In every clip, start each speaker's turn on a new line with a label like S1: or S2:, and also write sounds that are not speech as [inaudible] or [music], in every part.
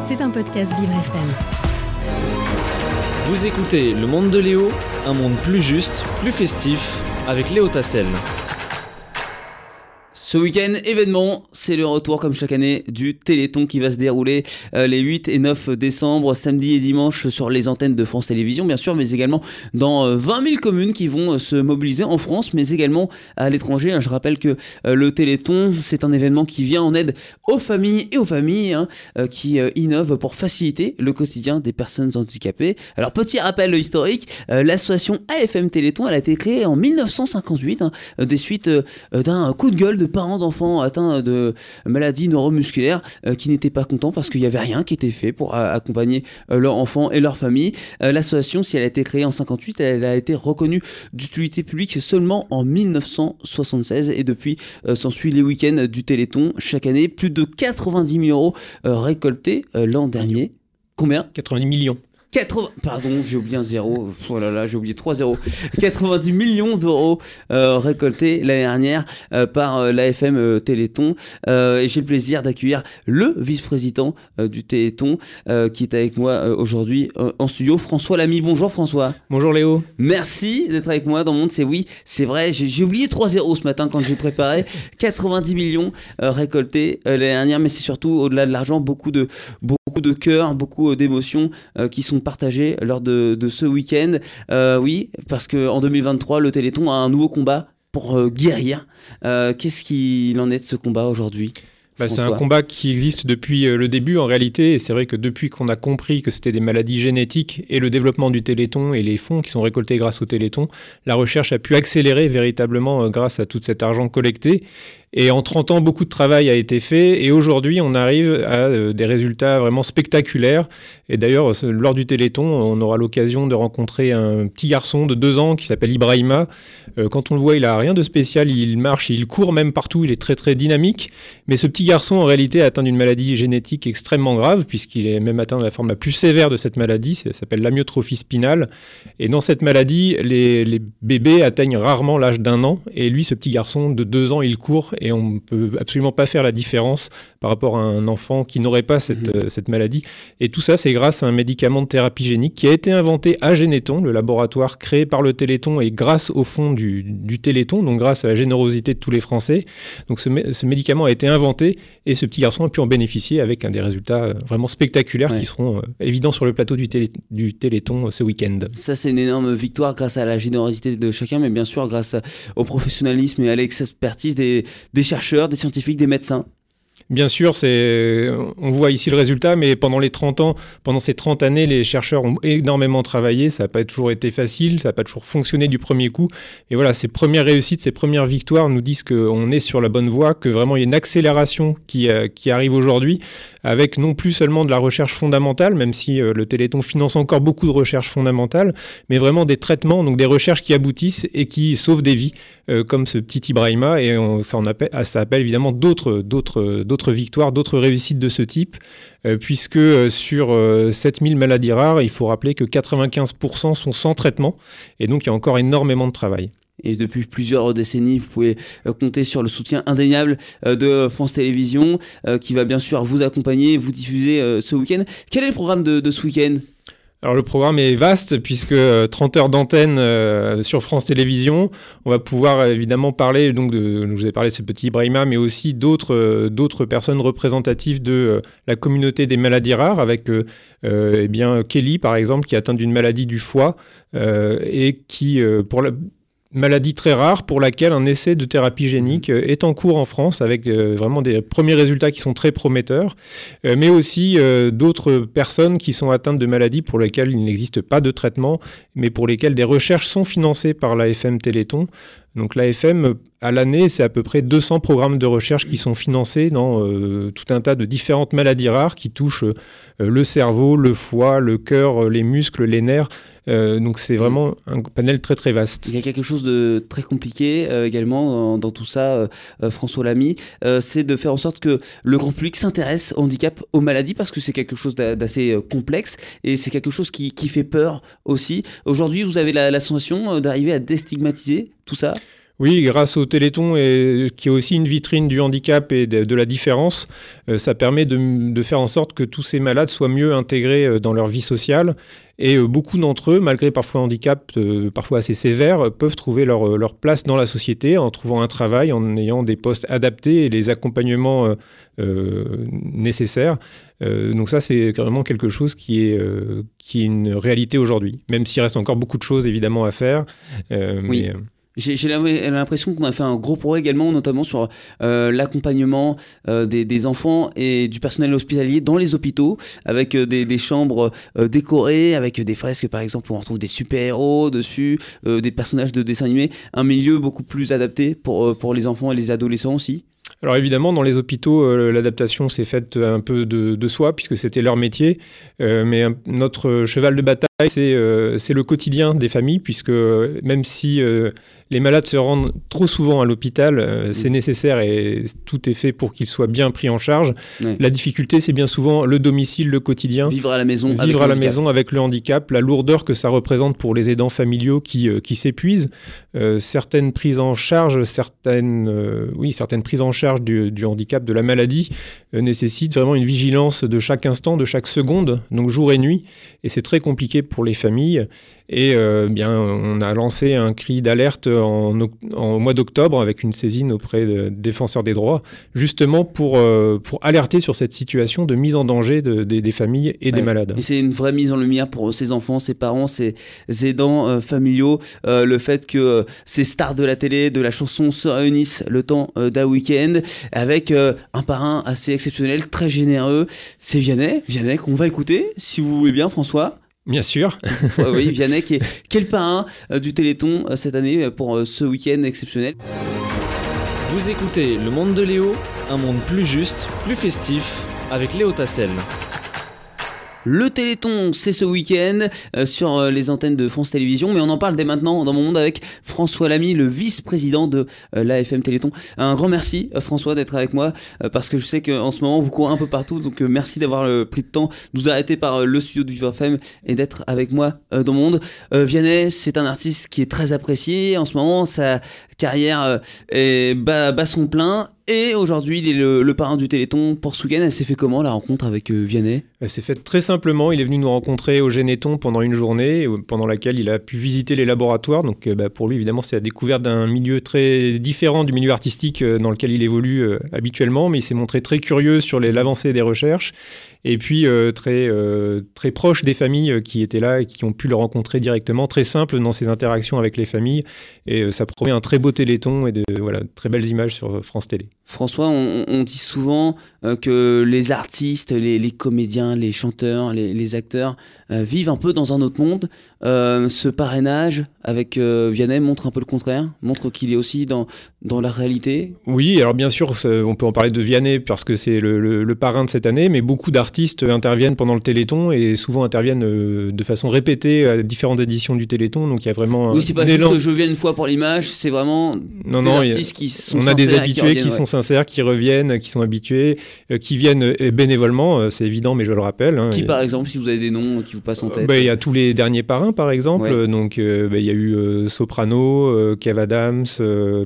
S1: C'est un podcast Vivre FM.
S2: Vous écoutez Le Monde de Léo, un monde plus juste, plus festif, avec Léo Tassel.
S3: Ce week-end, événement, c'est le retour comme chaque année du Téléthon qui va se dérouler euh, les 8 et 9 décembre, samedi et dimanche sur les antennes de France Télévisions, bien sûr, mais également dans euh, 20 000 communes qui vont euh, se mobiliser en France, mais également à l'étranger. Hein. Je rappelle que euh, le Téléthon, c'est un événement qui vient en aide aux familles et aux familles, hein, euh, qui euh, innove pour faciliter le quotidien des personnes handicapées. Alors, petit rappel historique, euh, l'association AFM Téléthon, elle a été créée en 1958, hein, euh, des suites euh, d'un coup de gueule de parents d'enfants atteints de maladies neuromusculaires euh, qui n'étaient pas contents parce qu'il n'y avait rien qui était fait pour euh, accompagner euh, leurs enfants et leurs familles. Euh, L'association, si elle a été créée en 58, elle a été reconnue d'utilité publique seulement en 1976 et depuis s'ensuit les week-ends du Téléthon chaque année. Plus de 90 000 euros récoltés l'an dernier. Combien?
S4: 90 millions.
S3: 80, pardon, j'ai oublié un zéro. Oh là là, j'ai oublié trois zéros. 90 millions d'euros euh, récoltés l'année dernière euh, par euh, l'AFM Téléthon. Et j'ai le plaisir d'accueillir le vice-président du Téléthon qui est avec moi aujourd'hui en studio, François Lamy. Bonjour François.
S4: Bonjour Léo.
S3: Merci d'être avec moi dans le monde. C'est oui, c'est vrai. J'ai oublié 3 zéros ce matin quand j'ai préparé. 90 millions récoltés l'année dernière, mais c'est surtout au-delà de l'argent, beaucoup de beaucoup de cœur, beaucoup euh, d'émotions euh, qui sont partagées lors de, de ce week-end. Euh, oui, parce que en 2023, le Téléthon a un nouveau combat pour guérir. Qu'est-ce qu'il en est de ce combat aujourd'hui
S4: Bah, c'est un combat qui existe depuis le début en réalité, et c'est vrai que depuis qu'on a compris que c'était des maladies génétiques et le développement du Téléthon et les fonds qui sont récoltés grâce au Téléthon, la recherche a pu accélérer véritablement grâce à tout cet argent collecté. Et en 30 ans, beaucoup de travail a été fait, et aujourd'hui, on arrive à euh, des résultats vraiment spectaculaires. Et d'ailleurs, lors du Téléthon, on aura l'occasion de rencontrer un petit garçon de 2 ans qui s'appelle Ibrahima. Euh, quand on le voit, il a rien de spécial, il marche, il court même partout, il est très très dynamique. Mais ce petit garçon, en réalité, est atteint d'une maladie génétique extrêmement grave, puisqu'il est même atteint de la forme la plus sévère de cette maladie, ça s'appelle l'amyotrophie spinale. Et dans cette maladie, les, les bébés atteignent rarement l'âge d'un an, et lui, ce petit garçon de deux ans, il court, et on ne peut absolument pas faire la différence par rapport à un enfant qui n'aurait pas cette, euh, cette maladie. Et tout ça, c'est grâce à un médicament de thérapie génique qui a été inventé à Généton, le laboratoire créé par le Téléthon, et grâce au fond du, du Téléthon, donc grâce à la générosité de tous les Français. Donc ce, mé- ce médicament a été inventé, et ce petit garçon a pu en bénéficier avec un des résultats euh, vraiment spectaculaires
S3: Ouais.
S4: qui seront euh, évidents sur le plateau du, télé- du Téléthon euh, ce week-end.
S3: Ça, c'est une énorme victoire grâce à la générosité de chacun, mais bien sûr grâce au professionnalisme et à l'expertise des, des chercheurs, des scientifiques, des médecins.
S4: Bien sûr, c'est, on voit ici le résultat, mais pendant les 30 ans, pendant ces 30 années, les chercheurs ont énormément travaillé. Ça n'a pas toujours été facile, ça n'a pas toujours fonctionné du premier coup. Et voilà, ces premières réussites, ces premières victoires nous disent qu'on est sur la bonne voie, que vraiment il y a une accélération qui, euh, arrive aujourd'hui, avec non plus seulement de la recherche fondamentale, même si euh, le Téléthon finance encore beaucoup de recherche fondamentale, mais vraiment des traitements, donc des recherches qui aboutissent et qui sauvent des vies, euh, comme ce petit Ibrahima. Et ça, en appelle, ah, ça appelle évidemment d'autres, victoires, d'autres réussites de ce type, euh, puisque euh, sur euh, 7000 maladies rares, il faut rappeler que 95% sont sans traitement, et donc il y a encore énormément de travail.
S3: Et depuis plusieurs décennies, vous pouvez compter sur le soutien indéniable de France Télévisions, qui va bien sûr vous accompagner, vous diffuser ce week-end. Quel est le programme de ce week-end?
S4: Alors le programme est vaste puisque euh, 30 heures d'antenne euh, sur France Télévisions. On va pouvoir euh, évidemment parler donc de, je vous ai parlé de ce petit Ibrahima, mais aussi d'autres euh, personnes représentatives de euh, la communauté des maladies rares, avec euh, euh, eh bien Kelly par exemple qui est atteinte d'une maladie du foie euh, et qui euh, pour la maladie très rare pour laquelle un essai de thérapie génique euh, est en cours en France avec euh, vraiment des premiers résultats qui sont très prometteurs, euh, mais aussi d'autres personnes qui sont atteintes de maladies pour lesquelles il n'existe pas de traitement, mais pour lesquelles des recherches sont financées par l'AFM Téléthon. Donc l'AFM, à l'année, c'est à peu près 200 programmes de recherche qui sont financés dans tout un tas de différentes maladies rares qui touchent le cerveau, le foie, le cœur, les muscles, les nerfs. Euh, donc c'est vraiment un panel très très vaste.
S3: Il y a quelque chose de très compliqué euh, également dans, dans tout ça, euh, François Lamy, c'est de faire en sorte que le grand public s'intéresse au handicap, aux maladies, parce que c'est quelque chose d'a- d'assez complexe et c'est quelque chose qui, qui fait peur aussi. Aujourd'hui, vous avez la, la sensation d'arriver à déstigmatiser tout ça?
S4: Oui, grâce au Téléthon, et, qui est aussi une vitrine du handicap et de, la différence, euh, ça permet de, faire en sorte que tous ces malades soient mieux intégrés euh, dans leur vie sociale. Et euh, beaucoup d'entre eux, malgré parfois un handicap parfois assez sévère, peuvent trouver leur, leur, place dans la société en trouvant un travail, en ayant des postes adaptés et les accompagnements nécessaires. donc ça, c'est carrément quelque chose qui est, qui est une réalité aujourd'hui, même s'il reste encore beaucoup de choses évidemment à faire.
S3: oui. J'ai l'impression qu'on a fait un gros progrès également, notamment sur euh, l'accompagnement euh, des, enfants et du personnel hospitalier dans les hôpitaux, avec euh, des, chambres décorées, avec des fresques par exemple où on retrouve des super-héros dessus, des personnages de dessins animés, un milieu beaucoup plus adapté pour, pour les enfants et les adolescents aussi.
S4: Alors évidemment, dans les hôpitaux, l'adaptation s'est faite un peu de, soi, puisque c'était leur métier. mais notre cheval de bataille, c'est le quotidien des familles, puisque même si les malades se rendent trop souvent à l'hôpital, euh, c'est nécessaire et tout est fait pour qu'ils soient bien pris en charge. La difficulté, c'est bien souvent le domicile, le quotidien.
S3: Vivre à la maison.
S4: Vivre à la maison avec le handicap, la lourdeur que ça représente pour les aidants familiaux qui, euh, qui s'épuisent. Euh, certaines prises en charge, certaines, oui, certaines prises en charge du, du handicap, de la maladie, nécessitent vraiment une vigilance de chaque instant, de chaque seconde, donc jour et nuit. Et c'est très compliqué pour les familles. Et euh, bien, on a lancé un cri d'alerte en, en, mois d'octobre avec une saisine auprès de défenseurs des droits, justement pour, euh, pour alerter sur cette situation de mise en danger de, des familles et des malades.
S3: Et c'est une vraie mise en lumière pour ces enfants, ces parents, ces aidants euh, familiaux, le fait que ces stars de la télé, de la chanson se réunissent le temps d'un week-end avec un parrain assez exceptionnel, très généreux. C'est Vianney, Vianney qu'on va écouter, si vous voulez bien, François.
S4: Bien sûr. [laughs]
S3: oui, Vianney qui est, le parrain euh, du Téléthon euh, cette année euh, pour ce week-end exceptionnel.
S2: Vous écoutez Le Monde de Léo, un monde plus juste, plus festif, avec Léo Tassel.
S3: Le Téléthon, c'est ce week-end euh, sur euh, les antennes de France Télévisions, mais on en parle dès maintenant dans mon monde avec François Lamy, le vice-président de euh, l'AFM Téléthon. Un grand merci François d'être avec moi parce que je sais qu'en ce moment vous courez un peu partout, donc merci d'avoir pris de temps de vous arrêter par le studio de Vivre FM et d'être avec moi dans mon monde. Vianney, c'est un artiste qui est très apprécié en ce moment, sa carrière est bas, son plein et aujourd'hui, il est le, parrain du Téléthon pour Sougan. Elle s'est fait comment la rencontre avec euh, Vianney?
S4: Elle s'est faite très simplement. Il est venu nous rencontrer au Généton pendant une journée, euh, pendant laquelle il a pu visiter les laboratoires. Donc euh, bah, pour lui, évidemment, c'est la découverte d'un milieu très différent du milieu artistique dans lequel il évolue habituellement. Mais il s'est montré très curieux sur l'avancée des recherches et puis très, très proche des familles qui étaient là et qui ont pu le rencontrer directement, très simple dans ses interactions avec les familles. Et ça promet un très beau téléthon et de voilà, très belles images sur France Télé.
S3: François, on, dit souvent euh, que les artistes, les, comédiens, les chanteurs, les, acteurs euh, vivent un peu dans un autre monde. Euh, ce parrainage avec Vianney montre un peu le contraire, montre qu'il est aussi dans, dans la réalité?
S4: Oui, alors bien sûr, on peut en parler de Vianney parce que c'est le, parrain de cette année, mais beaucoup d'artistes interviennent pendant le Téléthon et souvent interviennent de façon répétée à différentes éditions du Téléthon. Donc il y a vraiment.
S3: Oui, c'est pas juste que je viens une fois pour l'image, c'est vraiment non, des non, artistes qui sont.
S4: On a des habitués qui, sont sincères, qui reviennent, qui sont habitués, euh, qui viennent euh, bénévolement, euh, c'est évident, mais je le rappelle.
S3: Hein, qui, par exemple, si vous avez des noms qui vous passent en tête
S4: bah, Il y a tous les derniers parrains, par exemple. Donc, bah, il y a eu Soprano, Kev Adams,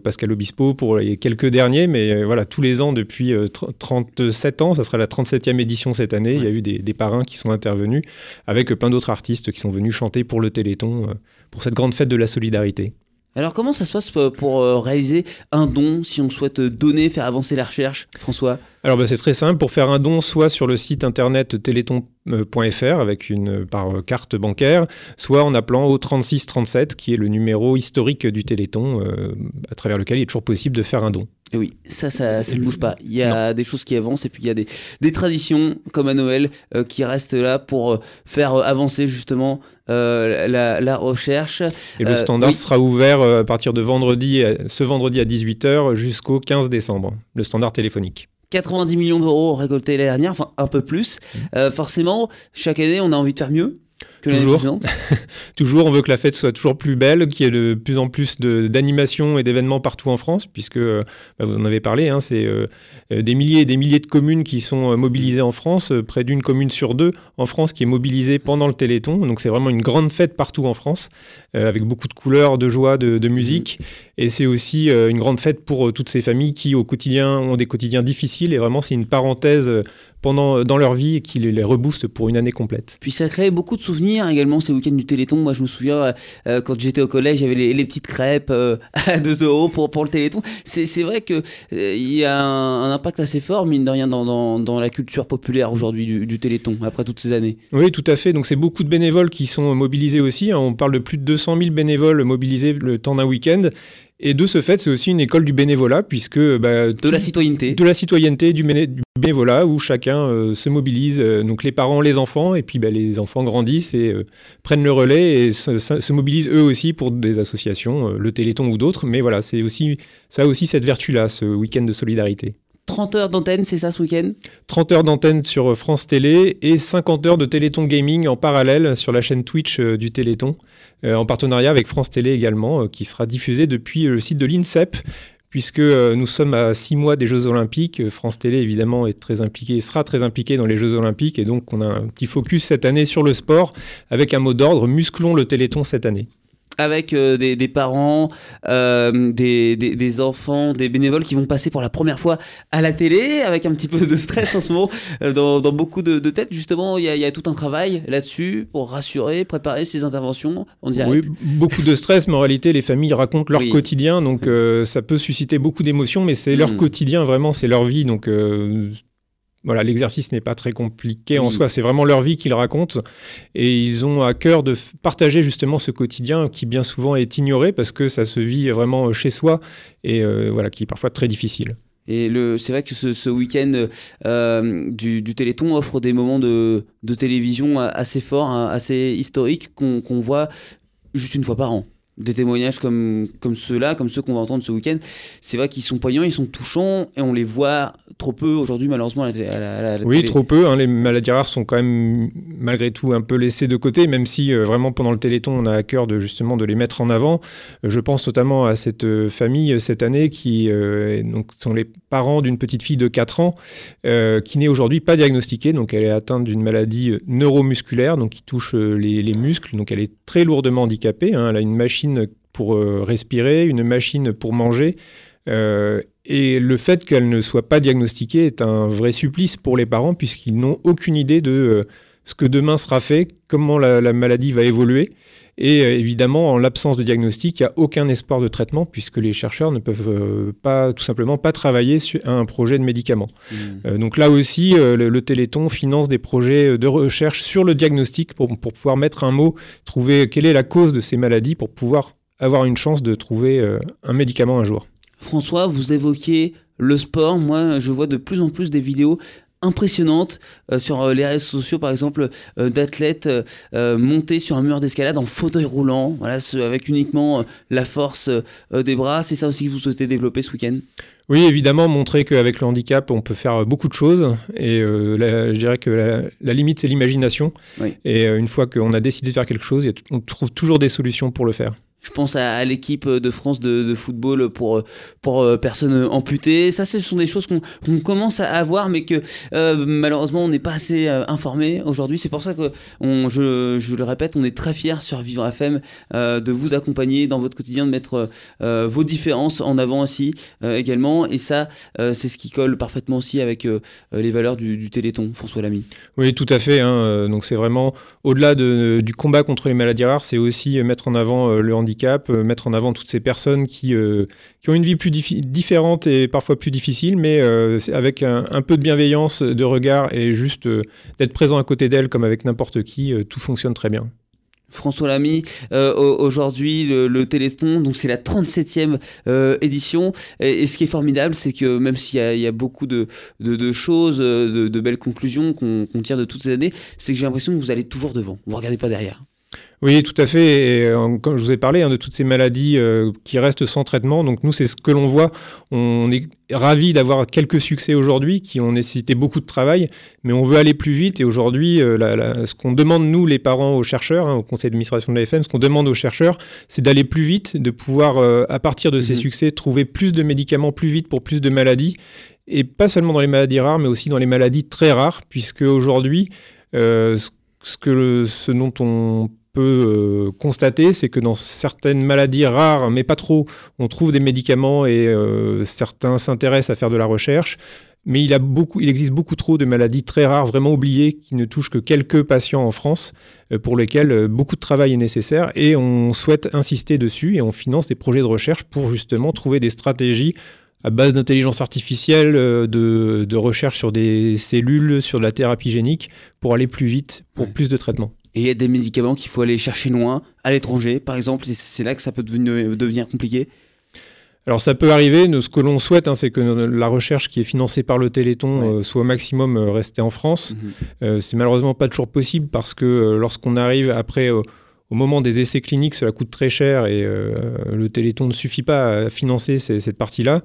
S4: Pascal Obispo pour les quelques derniers, mais voilà, tous les ans depuis 37 ans, ça sera la 37e édition cette année. Il y a eu des, des, parrains qui sont intervenus avec plein d'autres artistes qui sont venus chanter pour le Téléthon, pour cette grande fête de la solidarité.
S3: Alors comment ça se passe pour euh, réaliser un don si on souhaite donner, faire avancer la recherche, François?
S4: Alors bah, c'est très simple, pour faire un don, soit sur le site internet téléthon.fr avec une par euh, carte bancaire, soit en appelant au 3637 qui est le numéro historique du Téléthon euh, à travers lequel il est toujours possible de faire un don.
S3: Et oui, ça, ça, ça, ne bouge pas. Il y a des choses qui avancent et puis il y a des, des traditions comme à Noël euh, qui restent là pour faire avancer justement la, recherche.
S4: Et le standard sera ouvert à partir de vendredi, ce vendredi à 18h jusqu'au 15 décembre, le standard téléphonique.
S3: 90 millions d'euros récoltés l'année dernière, enfin un peu plus. Mmh. Euh, forcément, chaque année, on a envie de faire mieux. Que
S4: Toujours. [laughs] Toujours, on veut que la fête soit toujours plus belle, qu'il y ait de plus en plus d'animations et d'événements partout en France, puisque euh, bah, vous en avez parlé, hein, c'est euh, euh, des milliers et des milliers de communes qui sont mobilisées en France, près d'une commune sur deux en France qui est mobilisée pendant le Téléthon. Donc c'est vraiment une grande fête partout en France, euh, avec beaucoup de couleurs, de joie, de, de musique. Et c'est aussi euh, une grande fête pour toutes ces familles qui au quotidien ont des quotidiens difficiles. Et vraiment, c'est une parenthèse pendant, dans leur vie et qui les, les rebooste pour une année complète.
S3: Puis ça crée beaucoup de souvenirs également ces week-ends du Téléthon. Moi je me souviens euh, euh, quand j'étais au collège, il y avait les, les petites crêpes euh, [laughs] à 2 euros pour, pour le Téléthon. C'est vrai qu'il y a un, un impact assez fort, mine de rien, dans, dans, dans la culture populaire aujourd'hui du, du Téléthon, après toutes ces années.
S4: Oui, tout à fait. Donc c'est beaucoup de bénévoles qui sont mobilisés aussi. hein. On parle de plus de 200 000 bénévoles mobilisés le temps d'un week-end. Et de ce fait, c'est aussi une école du bénévolat, puisque bah,
S3: De la citoyenneté.
S4: de la citoyenneté, du, béné- du bénévolat, où chacun euh, se mobilise. euh, donc les parents, les enfants, et puis bah, les enfants grandissent et euh, prennent le relais et se, se- se mobilisent eux aussi pour des associations, le Téléthon ou d'autres. Mais voilà, c'est aussi ça a aussi cette vertu-là, ce week-end de solidarité.
S3: 30 heures d'antenne, c'est ça ce week-end
S4: 30 heures d'antenne sur France Télé et 50 heures de Téléthon Gaming en parallèle sur la chaîne Twitch euh, du Téléthon, euh, en partenariat avec France Télé également, euh, qui sera diffusée depuis euh, le site de l'INSEP, puisque euh, nous sommes à six mois des Jeux Olympiques. Euh, France Télé, évidemment, est très impliquée, sera très impliquée dans les Jeux Olympiques, et donc on a un petit focus cette année sur le sport, avec un mot d'ordre, musclons le Téléthon cette année.
S3: Avec euh, des, des parents, euh, des, des, des enfants, des bénévoles qui vont passer pour la première fois à la télé, avec un petit peu de stress en ce moment euh, dans, dans beaucoup de, de têtes. Justement, il y a, il y a tout un travail là-dessus pour rassurer, préparer ces interventions en direct.
S4: Oui, beaucoup de stress, mais en réalité, les familles racontent leur
S3: Oui.
S4: quotidien, donc ça peut susciter beaucoup d'émotions, mais c'est leur
S3: Mhm.
S4: quotidien, vraiment, c'est leur vie. Donc voilà, l'exercice n'est pas très compliqué en
S3: Oui.
S4: soi, c'est vraiment leur vie qu'ils racontent. Et ils ont à cœur de partager justement ce quotidien qui bien souvent est ignoré parce que ça se vit vraiment chez soi et euh, voilà, qui est parfois très difficile.
S3: Et c'est vrai que ce, ce week-end euh, du, du Téléthon offre des moments de, de télévision assez forts, hein, assez historiques qu'on qu'on voit juste une fois par an. Des témoignages comme, comme ceux-là, comme ceux qu'on va entendre ce week-end, c'est vrai qu'ils sont poignants, ils sont touchants et on les voit trop peu aujourd'hui malheureusement à la, à la- à la
S4: Oui,
S3: télé.
S4: trop peu. hein, les maladies rares sont quand même malgré tout un peu laissées de côté, même si euh, vraiment pendant le Téléthon, on a à cœur de justement de les mettre en avant. Je pense notamment à cette euh, famille euh, cette année qui euh, donc sont les parents d'une petite fille de 4 ans euh, qui n'est aujourd'hui pas diagnostiquée. Donc elle est atteinte d'une maladie neuromusculaire, donc qui touche les, les muscles. Donc elle est très lourdement handicapée. hein. Elle a une machine pour euh, respirer, une machine pour manger. Euh, et le fait qu'elle ne soit pas diagnostiquée est un vrai supplice pour les parents puisqu'ils n'ont aucune idée de euh, ce que demain sera fait, comment la, la maladie va évoluer. Et euh, évidemment, en l'absence de diagnostic, il n'y a aucun espoir de traitement puisque les chercheurs ne peuvent euh, pas, tout simplement, pas travailler sur un projet de médicament.
S3: Mmh.
S4: Euh, donc là aussi, le, le Téléthon finance des projets de recherche sur le diagnostic pour, pour pouvoir mettre un mot, trouver quelle est la cause de ces maladies pour pouvoir avoir une chance de trouver euh, un médicament un jour.
S3: François, vous évoquiez le sport. Moi, je vois de plus en plus des vidéos impressionnantes euh, sur euh, les réseaux sociaux, par exemple, euh, d'athlètes euh, montés sur un mur d'escalade en fauteuil roulant, voilà, ce- avec uniquement la force des bras. C'est ça aussi que vous souhaitez développer ce week-end?
S4: Oui, évidemment, montrer qu'avec le handicap, on peut faire beaucoup de choses. Et euh, la- je dirais que la, la limite, c'est l'imagination.
S3: Oui.
S4: Et euh, une fois qu'on a décidé de faire quelque chose, on trouve toujours des solutions pour le faire.
S3: Je pense à, l'équipe de France de, football pour, pour euh, personnes amputées. Ça, ce sont des choses qu'on qu'on commence à avoir, mais que euh, malheureusement, on n'est pas assez euh, informé aujourd'hui. C'est pour ça que, je, je le répète, on est très fiers sur Vivre FM euh, de vous accompagner dans votre quotidien, de mettre vos différences en avant aussi également. Et ça, c'est ce qui colle parfaitement aussi avec les valeurs du, Téléthon, François Lamy.
S4: Oui, tout à fait. hein. Donc c'est vraiment au-delà de- du combat contre les maladies rares, c'est aussi mettre en avant le handicap, euh, mettre en avant toutes ces personnes qui, euh, qui ont une vie plus différente et parfois plus difficile, mais euh, avec un, peu de bienveillance, de regard et juste d'être présent à côté d'elles comme avec n'importe qui, tout fonctionne très bien.
S3: François Lamy, au- aujourd'hui le, le Téléthon, donc c'est la 37e euh, édition. Et, ce qui est formidable, c'est que même s'il y a, beaucoup de, choses, de, belles conclusions qu'on tire de toutes ces années, c'est que j'ai l'impression que vous allez toujours devant. Vous regardez pas derrière.
S4: Oui, tout à fait. Et, euh, comme je vous ai parlé hein, de toutes ces maladies euh, qui restent sans traitement, donc nous, c'est ce que l'on voit. On est ravis d'avoir quelques succès aujourd'hui qui ont nécessité beaucoup de travail, mais on veut aller plus vite. Et aujourd'hui, euh, ce qu'on demande, nous, les parents, aux chercheurs, hein, au conseil d'administration de l'AFM, ce qu'on demande aux chercheurs, c'est d'aller plus vite, de pouvoir, à partir de ces mhm. succès, trouver plus de médicaments plus vite pour plus de maladies. Et pas seulement dans les maladies rares, mais aussi dans les maladies très rares, puisque aujourd'hui, ce, que ce dont on peut euh, constater, c'est que dans certaines maladies rares, mais pas trop, on trouve des médicaments et euh, certains s'intéressent à faire de la recherche. Mais il, a beaucoup, il existe beaucoup trop de maladies très rares, vraiment oubliées, qui ne touchent que quelques patients en France, euh, pour lesquels beaucoup de travail est nécessaire. Et on souhaite insister dessus et on finance des projets de recherche pour justement trouver des stratégies à base d'intelligence artificielle, de, de, recherche sur des cellules, sur de la thérapie génique, pour aller plus vite, pour plus de traitements.
S3: Et il y a des médicaments qu'il faut aller chercher loin, à l'étranger, par exemple. C'est là que ça peut devenir, devenir compliqué.
S4: Alors ça peut arriver. Ce que l'on souhaite, hein, c'est que la recherche qui est financée par le Téléthon euh, soit au maximum euh, restée en France. Mhm. Euh, c'est malheureusement pas toujours possible parce que lorsqu'on arrive après au moment des essais cliniques, cela coûte très cher et le Téléthon ne suffit pas à financer cette partie-là.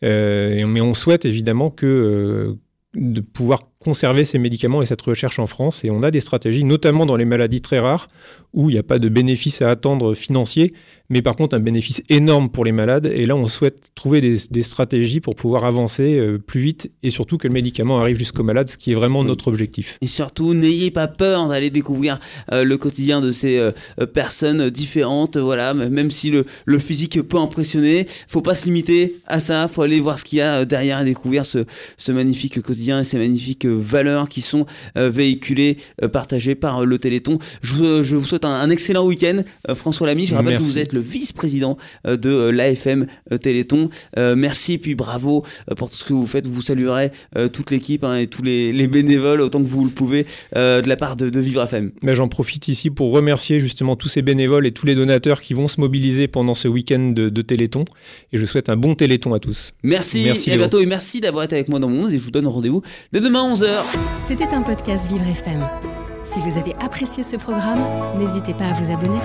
S4: mais on souhaite évidemment que de pouvoir conserver ces médicaments et cette recherche en France. Et on a des stratégies, notamment dans les maladies très rares, où il n'y a pas de bénéfice à attendre financier, mais par contre un bénéfice énorme pour les malades. Et là, on souhaite trouver des, stratégies pour pouvoir avancer euh, plus vite et surtout que le médicament arrive jusqu'aux malades, ce qui est vraiment notre objectif.
S3: Et surtout, n'ayez pas peur d'aller découvrir euh, le quotidien de ces euh, personnes différentes. Voilà, même si le, physique peut impressionner, faut pas se limiter à ça. Faut aller voir ce qu'il y a derrière et découvrir ce magnifique quotidien et ces magnifiques valeurs qui sont euh, véhiculées, euh, partagées par euh, le Téléthon. Je, vous souhaite un, excellent week-end, François Lamy. Je rappelle que vous êtes le vice-président de l'AFM Téléthon. merci et puis bravo pour tout ce que vous faites. Vous saluerez toute l'équipe hein, et tous les, bénévoles autant que vous le pouvez de la part de, Vivre FM.
S4: Mais j'en profite ici pour remercier justement tous ces bénévoles et tous les donateurs qui vont se mobiliser pendant ce week-end de, Téléthon. Et je souhaite un bon Téléthon à tous.
S3: Merci, merci et à bientôt et merci d'avoir été avec moi dans mon monde et je vous donne rendez-vous dès demain 11h.
S1: C'était un podcast Vivre FM. Si vous avez apprécié ce programme, n'hésitez pas à vous abonner.